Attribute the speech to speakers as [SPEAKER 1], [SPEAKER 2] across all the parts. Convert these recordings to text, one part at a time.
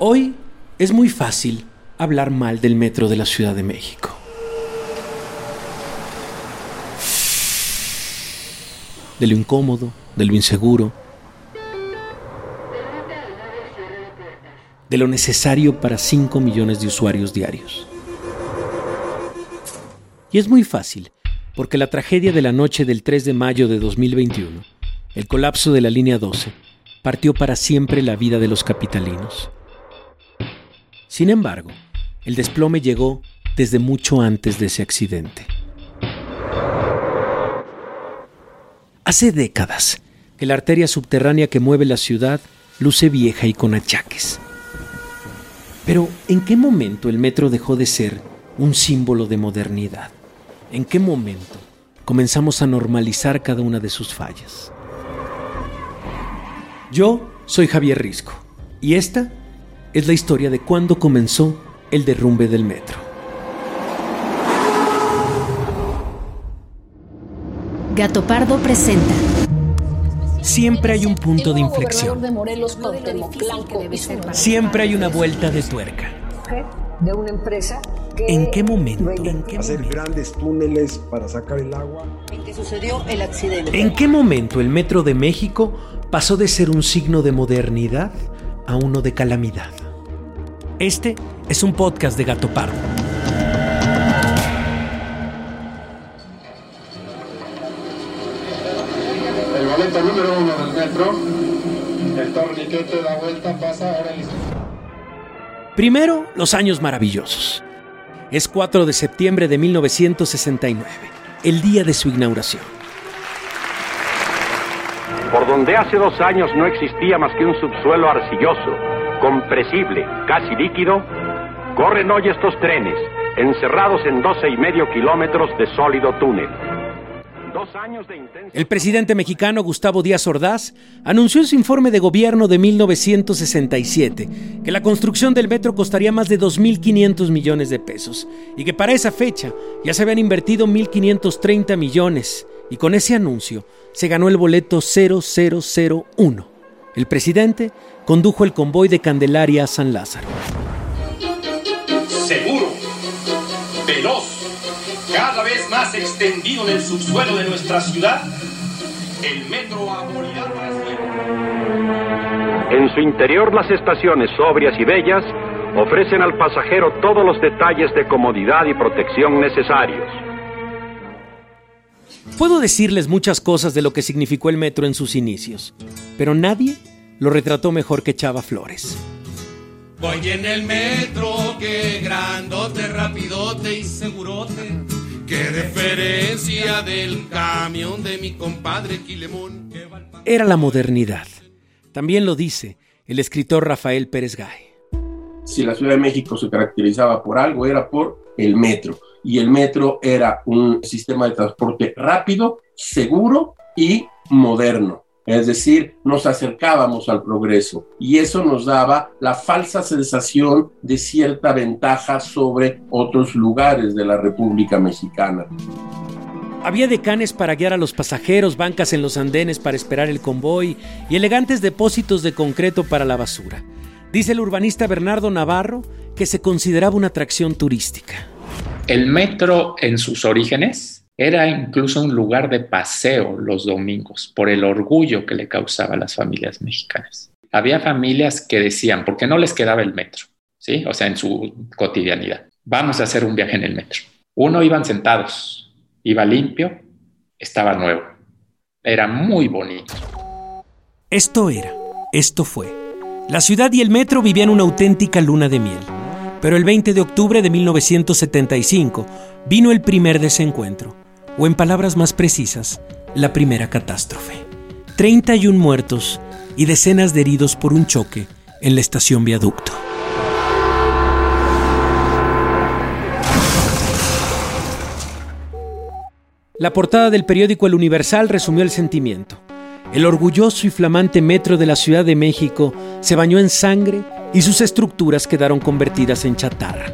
[SPEAKER 1] Hoy es muy fácil hablar mal del metro de la Ciudad de México. De lo incómodo, de lo inseguro, de lo necesario para 5 millones de usuarios diarios. Y es muy fácil, porque la tragedia de la noche del 3 de mayo de 2021, el colapso de la línea 12, partió para siempre la vida de los capitalinos. Sin embargo, el desplome llegó desde mucho antes de ese accidente. Hace décadas que la arteria subterránea que mueve la ciudad luce vieja y con achaques. Pero, ¿en qué momento el metro dejó de ser un símbolo de modernidad? ¿En qué momento comenzamos a normalizar cada una de sus fallas? Yo soy Javier Risco y esta es la historia de cuándo comenzó el derrumbe del metro.
[SPEAKER 2] Gato Pardo presenta.
[SPEAKER 1] Siempre hay un punto de inflexión. Siempre hay una vuelta de tuerca.
[SPEAKER 3] De una empresa
[SPEAKER 1] ¿En qué momento? ¿En qué
[SPEAKER 4] hacer
[SPEAKER 1] momento?
[SPEAKER 4] grandes túneles para sacar el agua.
[SPEAKER 3] en que sucedió el accidente.
[SPEAKER 1] ¿En qué momento el metro de México pasó de ser un signo de modernidad a uno de calamidad? Este es un podcast de Gato Pardo.
[SPEAKER 5] El boleto número uno del metro, el torniquete da vuelta, pasa ahora el
[SPEAKER 1] Primero, los años maravillosos. Es 4 de septiembre de 1969, el día de su inauguración.
[SPEAKER 6] por donde hace dos años no existía más que un subsuelo arcilloso, compresible, casi líquido, corren hoy estos trenes, encerrados en 12 y medio kilómetros de sólido túnel. Dos años de intensa...
[SPEAKER 1] El presidente mexicano Gustavo Díaz Ordaz anunció en su informe de gobierno de 1967 que la construcción del metro costaría más de 2.500 millones de pesos y que para esa fecha ya se habían invertido 1.530 millones y con ese anuncio se ganó el boleto 0001. El presidente condujo el convoy de Candelaria a San Lázaro.
[SPEAKER 7] seguro, veloz, cada vez más extendido en el subsuelo de nuestra ciudad, el metro abolirá para siempre.
[SPEAKER 6] En su interior las estaciones sobrias y bellas ofrecen al pasajero todos los detalles de comodidad y protección necesarios.
[SPEAKER 1] Puedo decirles muchas cosas de lo que significó el metro en sus inicios, pero nadie lo retrató mejor que Chava Flores.
[SPEAKER 8] Voy en el metro, que grandote, rapidote y segurote. Qué diferencia del camión de mi compadre Quilemón.
[SPEAKER 1] Era la modernidad. También lo dice el escritor Rafael Pérez Gay.
[SPEAKER 9] si la Ciudad de México se caracterizaba por algo, era por el metro. Y el metro era un sistema de transporte rápido, seguro y moderno. Es decir, nos acercábamos al progreso y eso nos daba la falsa sensación de cierta ventaja sobre otros lugares de la República Mexicana.
[SPEAKER 1] Había decanes para guiar a los pasajeros, bancas en los andenes para esperar el convoy y elegantes depósitos de concreto para la basura. Dice el urbanista Bernardo Navarro que se consideraba una atracción turística.
[SPEAKER 10] El metro en sus orígenes era incluso un lugar de paseo los domingos por el orgullo que le causaba a las familias mexicanas. Había familias que decían, porque no les quedaba el metro, ¿sí? O sea, en su cotidianidad. Vamos a hacer un viaje en el metro. Uno iban sentados, iba limpio, estaba nuevo. Era muy bonito.
[SPEAKER 1] Esto era, esto fue. La ciudad y el metro vivían una auténtica luna de miel. Pero el 20 de octubre de 1975 vino el primer desencuentro, o en palabras más precisas, la primera catástrofe. 31 muertos y decenas de heridos por un choque en la estación Viaducto. La portada del periódico El Universal resumió el sentimiento. El orgulloso y flamante metro de la Ciudad de México se bañó en sangre y sus estructuras quedaron convertidas en chatarra.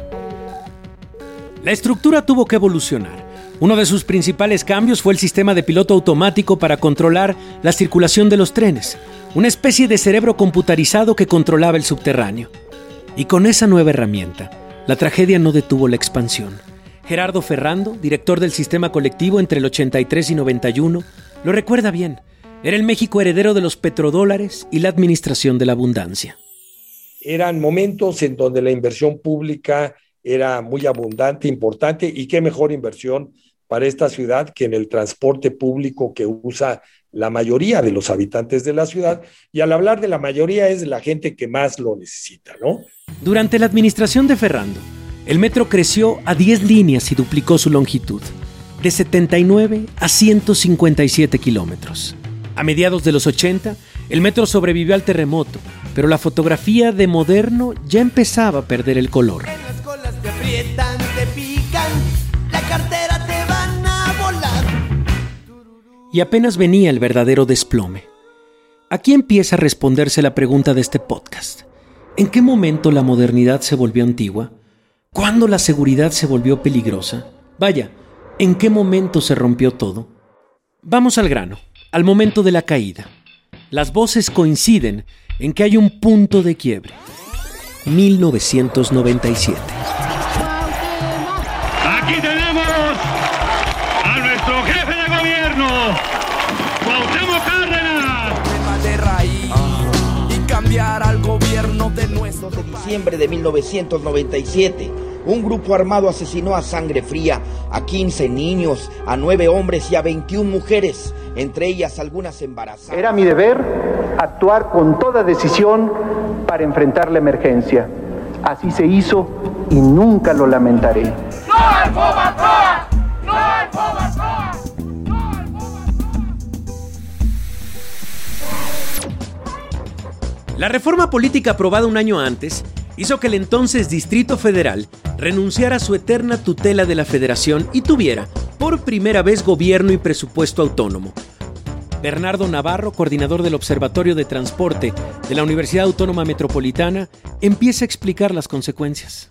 [SPEAKER 1] La estructura tuvo que evolucionar. Uno de sus principales cambios fue el sistema de piloto automático para controlar la circulación de los trenes, una especie de cerebro computarizado que controlaba el subterráneo. Y con esa nueva herramienta, la tragedia no detuvo la expansión. Gerardo Ferrando, director del sistema colectivo entre el 83 y 91, lo recuerda bien. Era el México heredero de los petrodólares y la administración de la abundancia.
[SPEAKER 4] Eran momentos en donde la inversión pública era muy abundante, importante, y qué mejor inversión para esta ciudad que en el transporte público que usa la mayoría de los habitantes de la ciudad. Y al hablar de la mayoría es la gente que más lo necesita, ¿no?
[SPEAKER 1] Durante la administración de Ferrando, el metro creció a 10 líneas y duplicó su longitud, de 79 a 157 kilómetros. A mediados de los 80, el metro sobrevivió al terremoto, pero la fotografía de moderno ya empezaba a perder el color. Y apenas venía el verdadero desplome. Aquí empieza a responderse la pregunta de este podcast. ¿En qué momento la modernidad se volvió antigua? ¿Cuándo la seguridad se volvió peligrosa? Vaya, ¿en qué momento se rompió todo? Vamos al grano, al momento de la caída. Las voces coinciden en que hay un punto de quiebre. 1997.
[SPEAKER 11] Aquí tenemos a nuestro jefe de gobierno, Cuauhtémoc Cárdenas.
[SPEAKER 12] de raíz y cambiar al gobierno de nuestro de diciembre de 1997. Un grupo armado asesinó a sangre fría a 15 niños, a 9 hombres y a 21 mujeres, entre ellas algunas embarazadas.
[SPEAKER 13] Era mi deber actuar con toda decisión para enfrentar la emergencia. Así se hizo y nunca lo lamentaré.
[SPEAKER 11] ¡No al Fobaproa! ¡No al Fobaproa!
[SPEAKER 1] La reforma política aprobada un año antes hizo que el entonces Distrito Federal renunciara a su eterna tutela de la Federación y tuviera, por primera vez, gobierno y presupuesto autónomo. Bernardo Navarro, coordinador del Observatorio de Transporte de la Universidad Autónoma Metropolitana, empieza a explicar las consecuencias.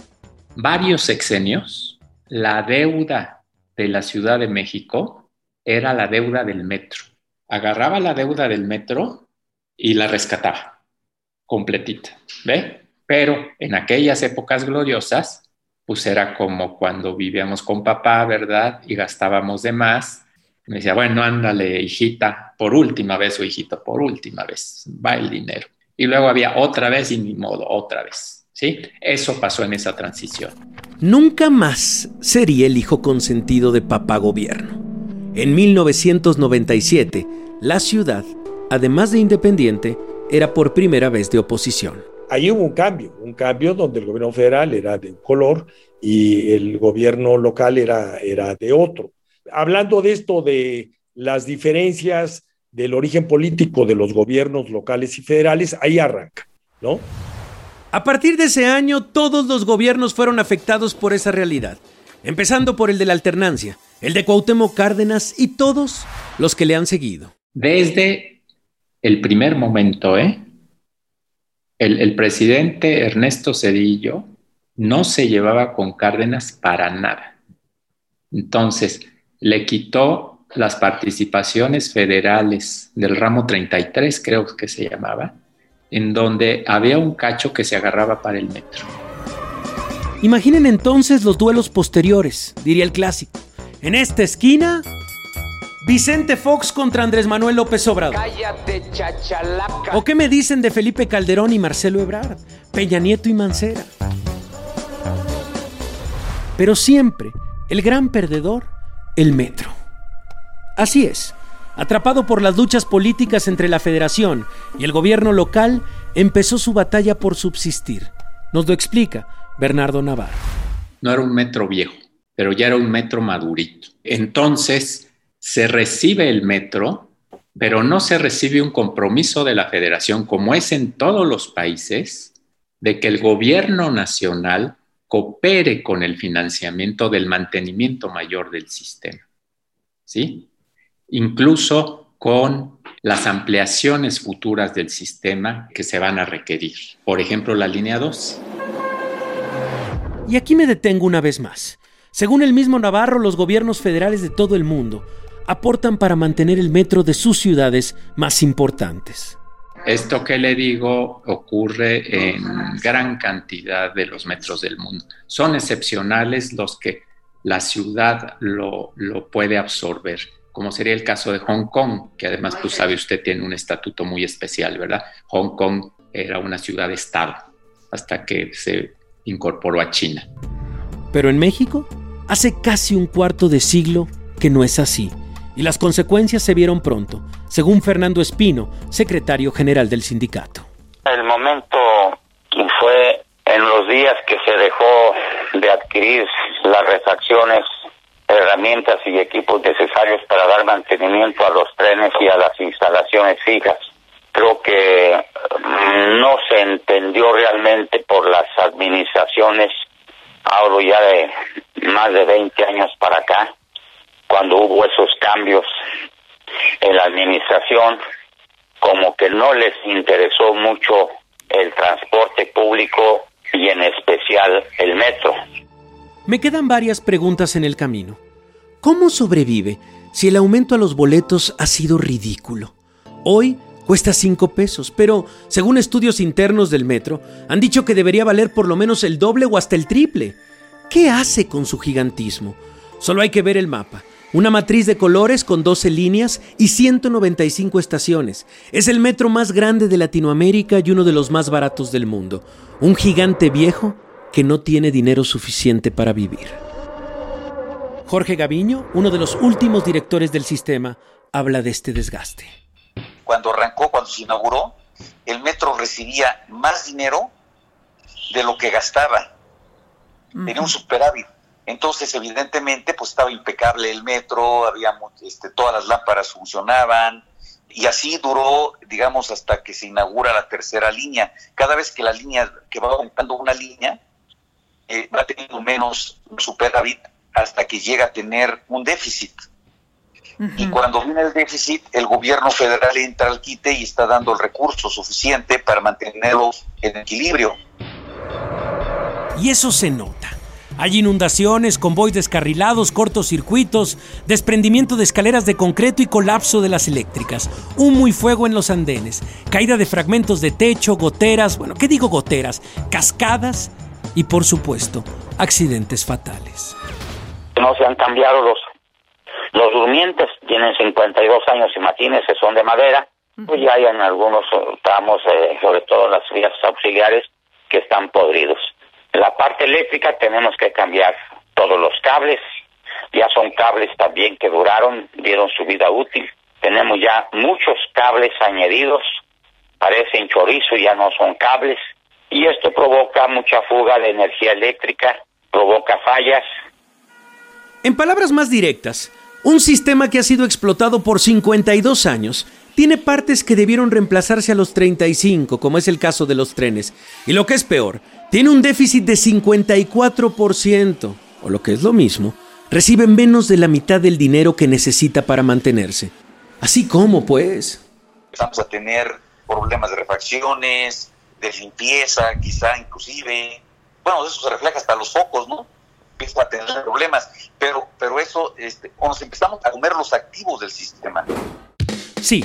[SPEAKER 10] Varios sexenios, la deuda de la Ciudad de México era la deuda del metro. Agarraba la deuda del metro y la rescataba completita, ¿ve? Pero en aquellas épocas gloriosas, pues era como cuando vivíamos con papá, ¿verdad? Y gastábamos de más. Me decía, bueno, ándale, hijita, por última vez o hijito, por última vez, va el dinero. Y luego había otra vez y ni modo, otra vez, ¿sí? Eso pasó en esa transición.
[SPEAKER 1] Nunca más sería el hijo consentido de papá gobierno. En 1997, la ciudad, además de independiente, era por primera vez de oposición
[SPEAKER 4] ahí hubo un cambio, un cambio donde el gobierno federal era de un color y el gobierno local era, era de otro. Hablando de esto, de las diferencias del origen político de los gobiernos locales y federales, ahí arranca, ¿no?
[SPEAKER 1] A partir de ese año, todos los gobiernos fueron afectados por esa realidad, empezando por el de la alternancia, el de Cuauhtémoc Cárdenas y todos los que le han seguido.
[SPEAKER 10] Desde el primer momento, ¿eh? El, presidente Ernesto Cedillo no se llevaba con Cárdenas para nada. Entonces, le quitó las participaciones federales del ramo 33, creo que se llamaba, en donde había un cacho que se agarraba para el metro.
[SPEAKER 1] Imaginen entonces los duelos posteriores, diría el clásico. En esta esquina, Vicente Fox contra Andrés Manuel López Obrador.
[SPEAKER 12] Cállate, chachalaca.
[SPEAKER 1] ¿O qué me dicen de Felipe Calderón y Marcelo Ebrard? Peña Nieto y Mancera. Pero siempre, el gran perdedor, el metro. Así es. Atrapado por las luchas políticas entre la federación y el gobierno local, empezó su batalla por subsistir. Nos lo explica Bernardo Navarro.
[SPEAKER 10] No era un metro viejo, pero ya era un metro madurito. Entonces, se recibe el metro, pero no se recibe un compromiso de la federación, como es en todos los países, de que el gobierno nacional coopere con el financiamiento del mantenimiento mayor del sistema. ¿Sí? Incluso con las ampliaciones futuras del sistema que se van a requerir. Por ejemplo, la línea 2.
[SPEAKER 1] Y aquí me detengo una vez más. Según el mismo Navarro, los gobiernos federales de todo el mundo aportan para mantener el metro de sus ciudades más importantes.
[SPEAKER 10] Esto que le digo ocurre en gran cantidad de los metros del mundo. Son excepcionales los que la ciudad lo, lo puede absorber, como sería el caso de Hong Kong, que además, tú sabe, usted tiene un estatuto muy especial, ¿verdad? Hong Kong era una ciudad-estado hasta que se incorporó a China.
[SPEAKER 1] Pero en México, hace casi un cuarto de siglo que no es así, y las consecuencias se vieron pronto, según Fernando Espino, secretario general del sindicato.
[SPEAKER 14] El momento fue en los días que se dejó de adquirir las refacciones, herramientas y equipos necesarios para dar mantenimiento a los trenes y a las instalaciones fijas. Creo que no se entendió realmente por las administraciones, hablo ya de más de 20 años para acá, cuando hubo esos cambios en la administración, como que no les interesó mucho el transporte público y en especial el metro.
[SPEAKER 1] Me quedan varias preguntas en el camino. ¿Cómo sobrevive si el aumento a los boletos ha sido ridículo? Hoy cuesta 5 pesos, pero según estudios internos del metro, han dicho que debería valer por lo menos el doble o hasta el triple. ¿Qué hace con su gigantismo? Solo hay que ver el mapa. Una matriz de colores con 12 líneas y 195 estaciones. Es el metro más grande de Latinoamérica y uno de los más baratos del mundo. Un gigante viejo que no tiene dinero suficiente para vivir. Jorge Gaviño, uno de los últimos directores del sistema, habla de este desgaste.
[SPEAKER 15] Cuando arrancó, cuando se inauguró, el metro recibía más dinero de lo que gastaba. Tenía un superávit. Entonces, evidentemente, pues estaba impecable el metro, había este, todas las lámparas funcionaban, y así duró, digamos, hasta que se inaugura la tercera línea. Cada vez que la línea, que va aumentando una línea, eh, va teniendo menos superávit hasta que llega a tener un déficit. Y cuando viene el déficit, el gobierno federal entra al quite y está dando el recurso suficiente para mantenerlo en equilibrio.
[SPEAKER 1] Y eso se nota. Hay inundaciones, convoys descarrilados, cortocircuitos, desprendimiento de escaleras de concreto y colapso de las eléctricas, humo y fuego en los andenes, caída de fragmentos de techo, goteras, bueno, ¿qué digo goteras? Cascadas y por supuesto, accidentes fatales.
[SPEAKER 14] No se han cambiado los, los durmientes, tienen 52 años, imagínense, son de madera, pues ya hay en algunos tramos, eh, sobre todo las vías auxiliares, que están podridos. La parte eléctrica tenemos que cambiar todos los cables, ya son cables también que duraron, dieron su vida útil. Tenemos ya muchos cables añadidos, parecen chorizo, ya no son cables, y esto provoca mucha fuga de energía eléctrica, provoca fallas.
[SPEAKER 1] En palabras más directas, un sistema que ha sido explotado por 52 años tiene partes que debieron reemplazarse a los 35, como es el caso de los trenes. Y lo que es peor, tiene un déficit de 54%, o lo que es lo mismo, recibe menos de la mitad del dinero que necesita para mantenerse. Así como, pues.
[SPEAKER 15] Empezamos a tener problemas de refacciones, de limpieza, quizá inclusive. Bueno, eso se refleja hasta los focos, ¿no? Empiezo a tener problemas, pero, pero eso, este, nos empezamos a comer los activos del sistema.
[SPEAKER 1] Sí,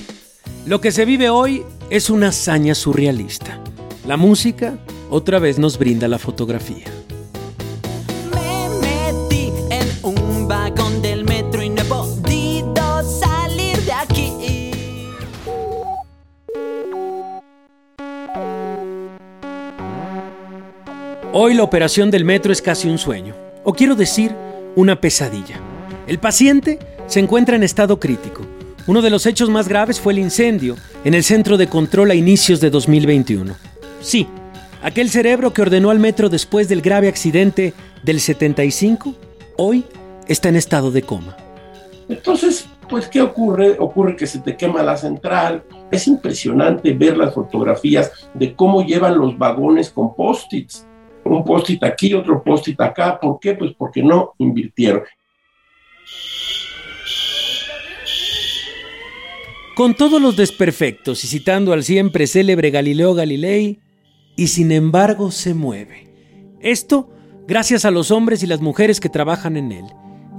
[SPEAKER 1] lo que se vive hoy es una hazaña surrealista. La música otra vez nos brinda la fotografía.
[SPEAKER 16] Me metí en un vagón del metro y no he podido salir de aquí.
[SPEAKER 1] Hoy la operación del metro es casi un sueño, o quiero decir, una pesadilla. El paciente se encuentra en estado crítico. Uno de los hechos más graves fue el incendio en el centro de control a inicios de 2021. Sí, aquel cerebro que ordenó al metro después del grave accidente del 75, hoy está en estado de coma.
[SPEAKER 9] Entonces, pues, ¿qué ocurre? Ocurre que se te quema la central. Es impresionante ver las fotografías de cómo llevan los vagones con post-its. Un post-it aquí, otro post-it acá. ¿Por qué? Pues porque no invirtieron.
[SPEAKER 1] Con todos los desperfectos y citando al siempre célebre Galileo Galilei, y sin embargo se mueve. Esto gracias a los hombres y las mujeres que trabajan en él.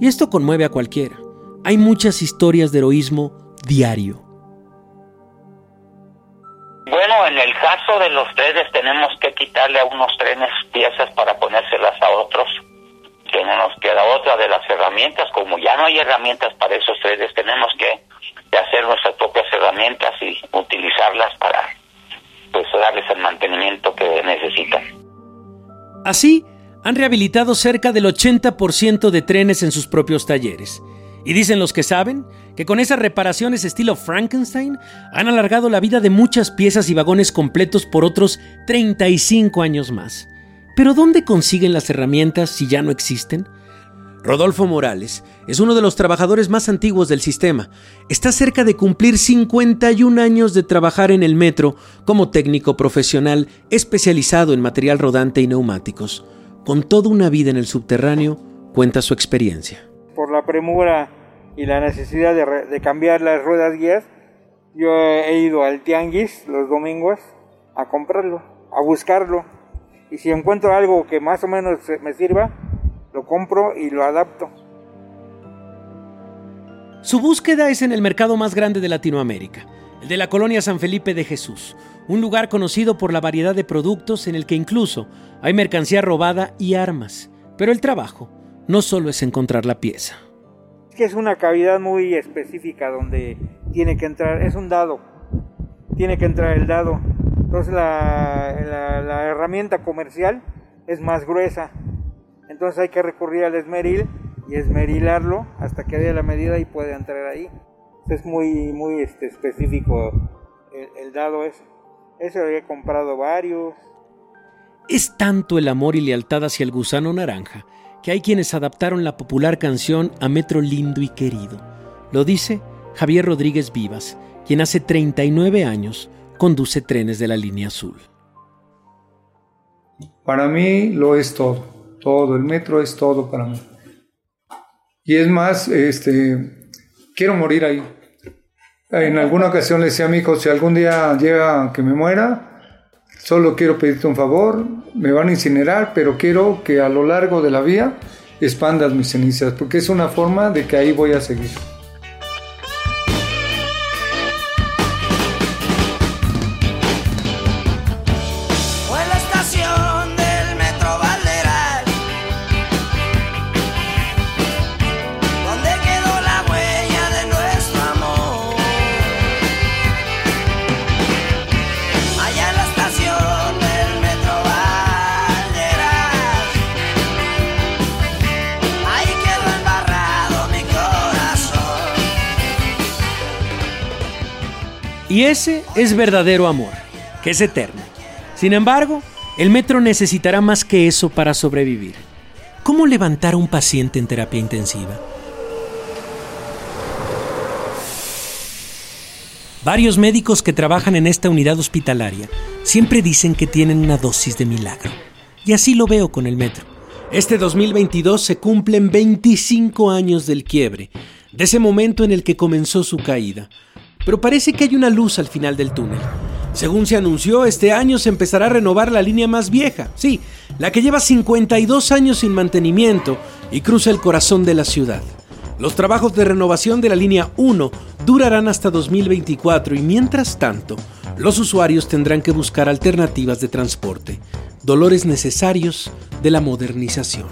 [SPEAKER 1] Y esto conmueve a cualquiera. Hay muchas historias de heroísmo diario.
[SPEAKER 14] Bueno, en el caso de los trenes tenemos que quitarle a unos trenes piezas para ponérselas a otros. Que no nos queda otra de las herramientas. Como ya no hay herramientas para esos trenes, tenemos que, hacer nuestras propias herramientas y utilizarlas para pues darles el mantenimiento que necesitan.
[SPEAKER 1] Así, han rehabilitado cerca del 80% de trenes en sus propios talleres. Y dicen los que saben que con esas reparaciones estilo Frankenstein han alargado la vida de muchas piezas y vagones completos por otros 35 años más. Pero ¿dónde consiguen las herramientas si ya no existen? Rodolfo Morales es uno de los trabajadores más antiguos del sistema. Está cerca de cumplir 51 años de trabajar en el metro como técnico profesional especializado en material rodante y neumáticos. Con toda una vida en el subterráneo, cuenta su experiencia.
[SPEAKER 17] Por la premura y la necesidad de, cambiar las ruedas guías, yo he ido al tianguis los domingos a comprarlo, a buscarlo. Y si encuentro algo que más o menos me sirva, lo compro y lo adapto.
[SPEAKER 1] Su búsqueda es en el mercado más grande de Latinoamérica, el de la colonia San Felipe de Jesús, un lugar conocido por la variedad de productos en el que incluso hay mercancía robada y armas. Pero el trabajo no solo es encontrar la pieza
[SPEAKER 17] que es una cavidad muy específica donde tiene que entrar, es un dado, tiene que entrar el dado. Entonces la, la, herramienta comercial es más gruesa. Entonces hay que recurrir al esmeril y esmerilarlo hasta que dé la medida y puede entrar ahí. Es muy, muy este, específico el, el dado ese. Ese lo he comprado varios.
[SPEAKER 1] Es tanto el amor y lealtad hacia el gusano naranja que hay quienes adaptaron la popular canción a Metro Lindo y Querido. Lo dice Javier Rodríguez Vivas, quien hace 39 años conduce trenes de la línea azul.
[SPEAKER 18] Para mí lo es todo, todo, el metro es todo para mí. Y es más, este, quiero morir ahí. En alguna ocasión le decía a mi hijo, si algún día llega que me muera, Solo quiero pedirte un favor, me van a incinerar, pero quiero que a lo largo de la vía expandas mis cenizas, porque es una forma de que ahí voy a seguir.
[SPEAKER 1] Y ese es verdadero amor, que es eterno. Sin embargo, el metro necesitará más que eso para sobrevivir. ¿Cómo levantar a un paciente en terapia intensiva? Varios médicos que trabajan en esta unidad hospitalaria siempre dicen que tienen una dosis de milagro. Y así lo veo con el metro. Este 2022 se cumplen 25 años del quiebre, de ese momento en el que comenzó su caída pero parece que hay una luz al final del túnel. Según se anunció, este año se empezará a renovar la línea más vieja, sí, la que lleva 52 años sin mantenimiento y cruza el corazón de la ciudad. Los trabajos de renovación de la línea 1 durarán hasta 2024 y mientras tanto, los usuarios tendrán que buscar alternativas de transporte, dolores necesarios de la modernización.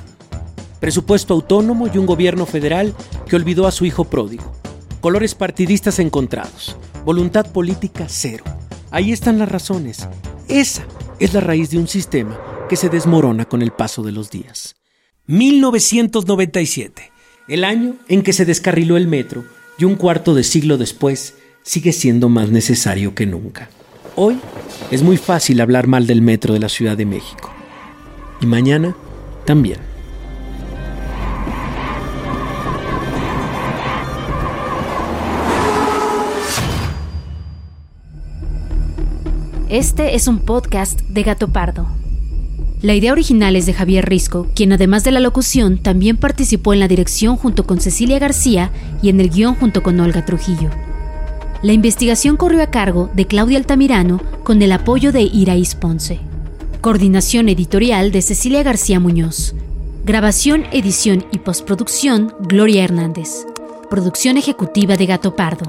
[SPEAKER 1] Presupuesto autónomo y un gobierno federal que olvidó a su hijo pródigo colores partidistas encontrados, voluntad política cero. Ahí están las razones. Esa es la raíz de un sistema que se desmorona con el paso de los días. 1997, el año en que se descarriló el metro y un cuarto de siglo después sigue siendo más necesario que nunca. Hoy es muy fácil hablar mal del metro de la Ciudad de México. Y mañana también.
[SPEAKER 2] Este es un podcast de Gato Pardo. La idea original es de Javier Risco, quien además de la locución también participó en la dirección junto con Cecilia García y en el guion junto con Olga Trujillo. La investigación corrió a cargo de Claudia Altamirano con el apoyo de Iraís Ponce. Coordinación editorial de Cecilia García Muñoz. Grabación, edición y postproducción Gloria Hernández. Producción ejecutiva de Gato Pardo.